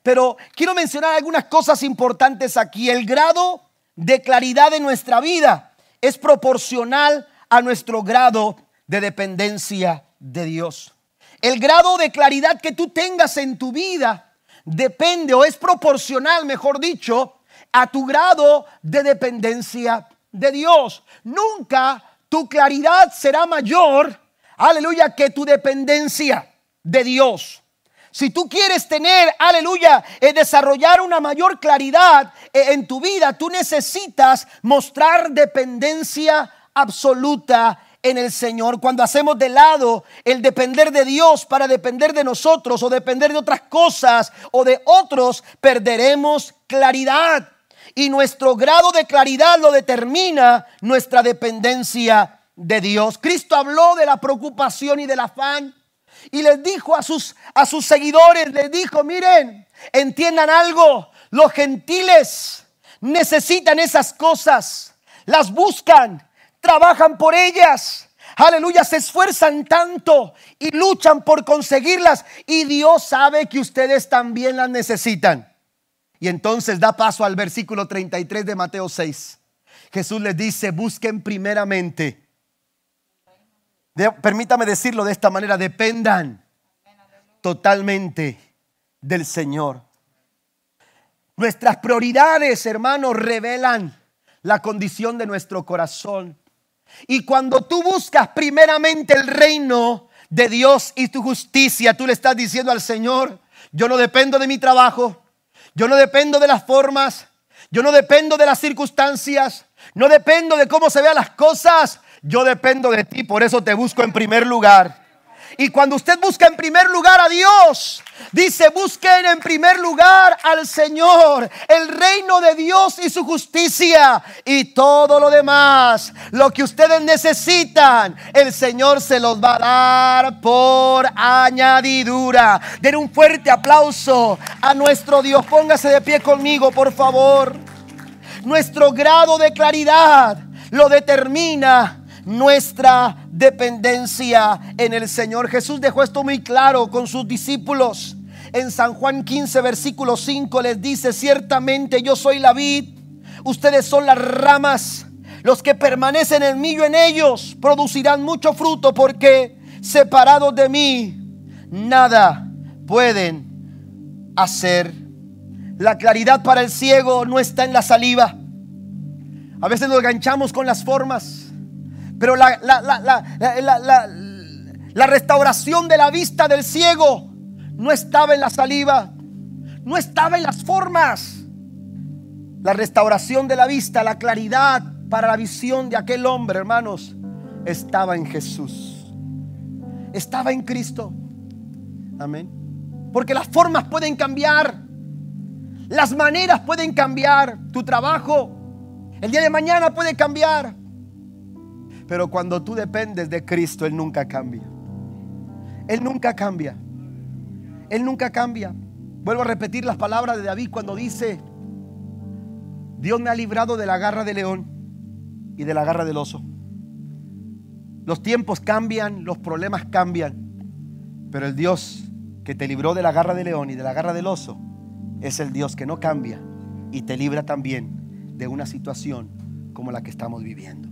Pero quiero mencionar algunas cosas importantes aquí. El grado de claridad de nuestra vida es proporcional a nuestro grado de dependencia de Dios. El grado de claridad que tú tengas en tu vida depende o es proporcional, mejor dicho, a tu grado de dependencia de Dios. Nunca tu claridad será mayor, aleluya, que tu dependencia de Dios. Si tú quieres tener, aleluya, eh, desarrollar una mayor claridad eh, en tu vida, tú necesitas mostrar dependencia absoluta en el Señor. Cuando hacemos de lado el depender de Dios para depender de nosotros o depender de otras cosas o de otros, perderemos claridad. Y nuestro grado de claridad lo determina nuestra dependencia de Dios. Cristo habló de la preocupación y del afán y les dijo a sus, a sus seguidores, les dijo, miren, entiendan algo, los gentiles necesitan esas cosas, las buscan, trabajan por ellas. Aleluya, se esfuerzan tanto y luchan por conseguirlas y Dios sabe que ustedes también las necesitan. Y entonces da paso al versículo 33 de Mateo 6. Jesús les dice, busquen primeramente. permítame decirlo de esta manera, dependan totalmente del Señor. Nuestras prioridades, hermanos, revelan la condición de nuestro corazón. Y cuando tú buscas primeramente el reino de Dios y tu justicia, tú le estás diciendo al Señor, yo no dependo de mi trabajo, yo no dependo de las formas, yo no dependo de las circunstancias, no dependo de cómo se vean las cosas, yo dependo de ti, por eso te busco en primer lugar. Y cuando usted busca en primer lugar a Dios, dice, busquen en primer lugar al Señor, el reino de Dios y su justicia y todo lo demás, lo que ustedes necesitan, el Señor se los va a dar por añadidura. Den un fuerte aplauso a nuestro Dios. Póngase de pie conmigo, por favor. Nuestro grado de claridad lo determina nuestra dependencia en el Señor. Jesús dejó esto muy claro con sus discípulos. En San Juan 15, versículo 5 les dice, ciertamente yo soy la vid, ustedes son las ramas, los que permanecen en mí y en ellos producirán mucho fruto porque separados de mí nada pueden hacer. La claridad para el ciego no está en la saliva. A veces nos enganchamos con las formas. Pero la, la, restauración de la vista del ciego no estaba en la saliva, no estaba en las formas. La restauración de la vista, la claridad para la visión de aquel hombre, hermanos, estaba en Jesús. Estaba en Cristo. Amén. Porque las formas pueden cambiar. Las maneras pueden cambiar. Tu trabajo, el día de mañana puede cambiar. Pero cuando tú dependes de Cristo, Él nunca cambia. Él nunca cambia. Él nunca cambia. Vuelvo a repetir las palabras de David cuando dice, Dios me ha librado de la garra del león y de la garra del oso. Los tiempos cambian, los problemas cambian, pero el Dios que te libró de la garra del león y de la garra del oso es el Dios que no cambia y te libra también de una situación como la que estamos viviendo.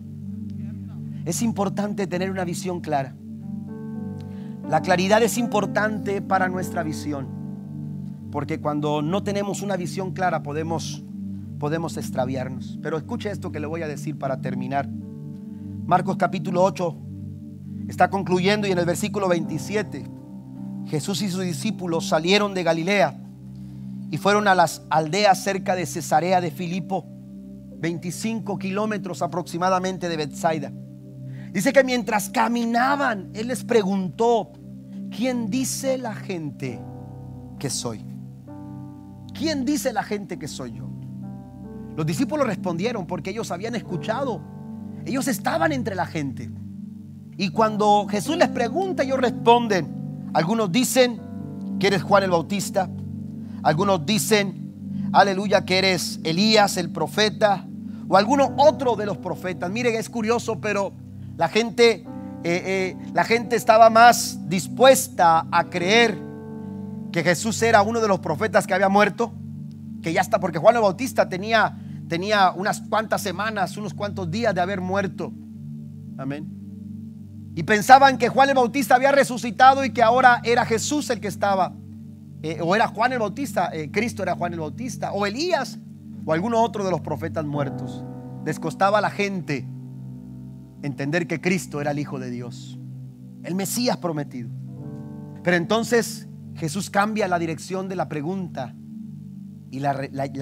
Es importante tener una visión clara. La claridad es importante para nuestra visión, porque cuando no tenemos una visión clara podemos, podemos extraviarnos. Pero escuche esto que le voy a decir para terminar. Marcos capítulo 8 está concluyendo y en el versículo 27 Jesús y sus discípulos salieron de Galilea y fueron a las aldeas cerca de Cesarea de Filipo, 25 kilómetros aproximadamente de Bethsaida. Dice que mientras caminaban, Él les preguntó, ¿quién dice la gente que soy? ¿Quién dice la gente que soy yo? Los discípulos respondieron porque ellos habían escuchado. Ellos estaban entre la gente. Y cuando Jesús les pregunta, ellos responden. Algunos dicen que eres Juan el Bautista. Algunos dicen, aleluya, que eres Elías el profeta. O alguno otro de los profetas. Miren, es curioso, pero la gente, eh, eh, la gente estaba más dispuesta a creer que Jesús era uno de los profetas que había muerto, que ya está, porque Juan el Bautista tenía, tenía unas cuantas semanas, unos cuantos días de haber muerto. Amén. Y pensaban que Juan el Bautista había resucitado y que ahora era Jesús el que estaba. Eh, o era Juan el Bautista, Cristo era Juan el Bautista, o Elías, o alguno otro de los profetas muertos. Les costaba a la gente entender que Cristo era el Hijo de Dios, el Mesías prometido. Pero entonces Jesús cambia la dirección de la pregunta y la,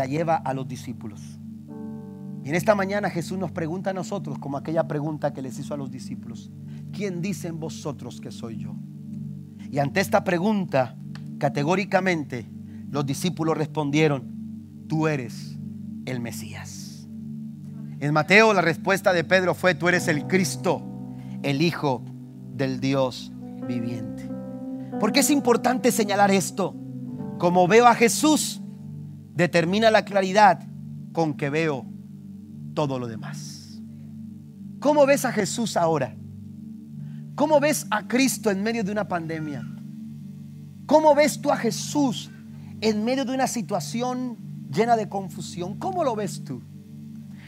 lleva a los discípulos. Y en esta mañana Jesús nos pregunta a nosotros, como aquella pregunta que les hizo a los discípulos, ¿quién dicen vosotros que soy yo? Y ante esta pregunta, categóricamente, los discípulos respondieron, tú eres el Mesías. En Mateo la respuesta de Pedro fue, tú eres el Cristo, el Hijo del Dios viviente. ¿Por qué es importante señalar esto? Como veo a Jesús, determina la claridad con que veo todo lo demás. ¿Cómo ves a Jesús ahora? ¿Cómo ves a Cristo en medio de una pandemia? ¿Cómo ves tú a Jesús en medio de una situación llena de confusión? ¿Cómo lo ves tú?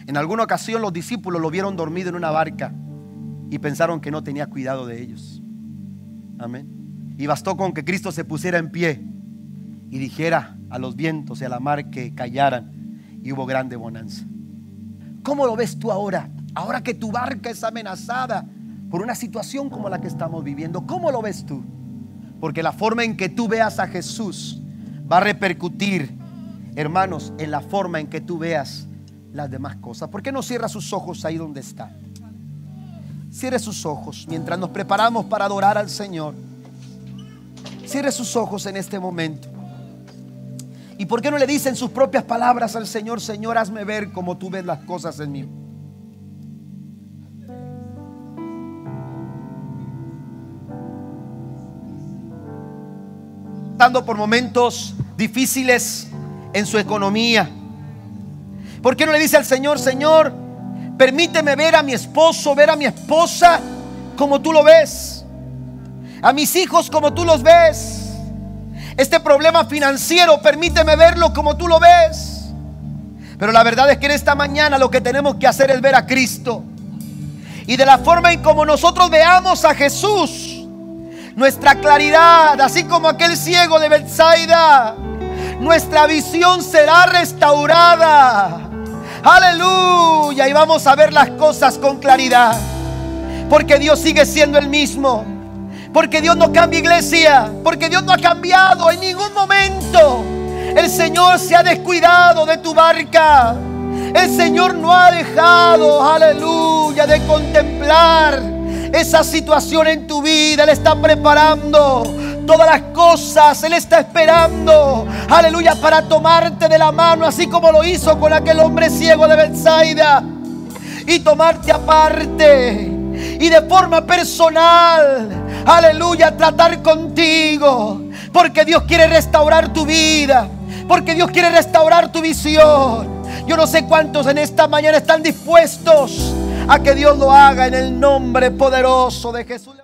En alguna ocasión los discípulos lo vieron dormido en una barca y pensaron que no tenía cuidado de ellos. Amén. Y bastó con que Cristo se pusiera en pie y dijera a los vientos y a la mar que callaran y hubo grande bonanza. ¿Cómo lo ves tú ahora? Ahora que tu barca es amenazada por una situación como la que estamos viviendo. ¿Cómo lo ves tú? Porque la forma en que tú veas a Jesús va a repercutir, hermanos, en la forma en que tú veas las demás cosas. ¿Por qué no cierra sus ojos ahí donde está? Cierre sus ojos mientras nos preparamos para adorar al Señor. Cierre sus ojos en este momento. ¿Y por qué no le dicen sus propias palabras al Señor, Señor, hazme ver como tú ves las cosas en mí? Estando por momentos difíciles en su economía. ¿Por qué no le dice al Señor, Señor, permíteme ver a mi esposo, ver a mi esposa como tú lo ves? A mis hijos como tú los ves. Este problema financiero, permíteme verlo como tú lo ves. Pero la verdad es que en esta mañana lo que tenemos que hacer es ver a Cristo. Y de la forma en como nosotros veamos a Jesús, nuestra claridad, así como aquel ciego de Bethsaida, nuestra visión será restaurada. Aleluya. Y vamos a ver las cosas con claridad. Porque Dios sigue siendo el mismo. Porque Dios no cambia iglesia. Porque Dios no ha cambiado en ningún momento. El Señor se ha descuidado de tu barca. El Señor no ha dejado, aleluya, de contemplar esa situación en tu vida. Él está preparando todas las cosas. Él está esperando, aleluya, para tomarte de la mano, así como lo hizo con aquel hombre ciego de Bethsaida. Y tomarte aparte. Y de forma personal, aleluya, tratar contigo. Porque Dios quiere restaurar tu vida. Porque Dios quiere restaurar tu visión. Yo no sé cuántos en esta mañana están dispuestos a que Dios lo haga en el nombre poderoso de Jesús.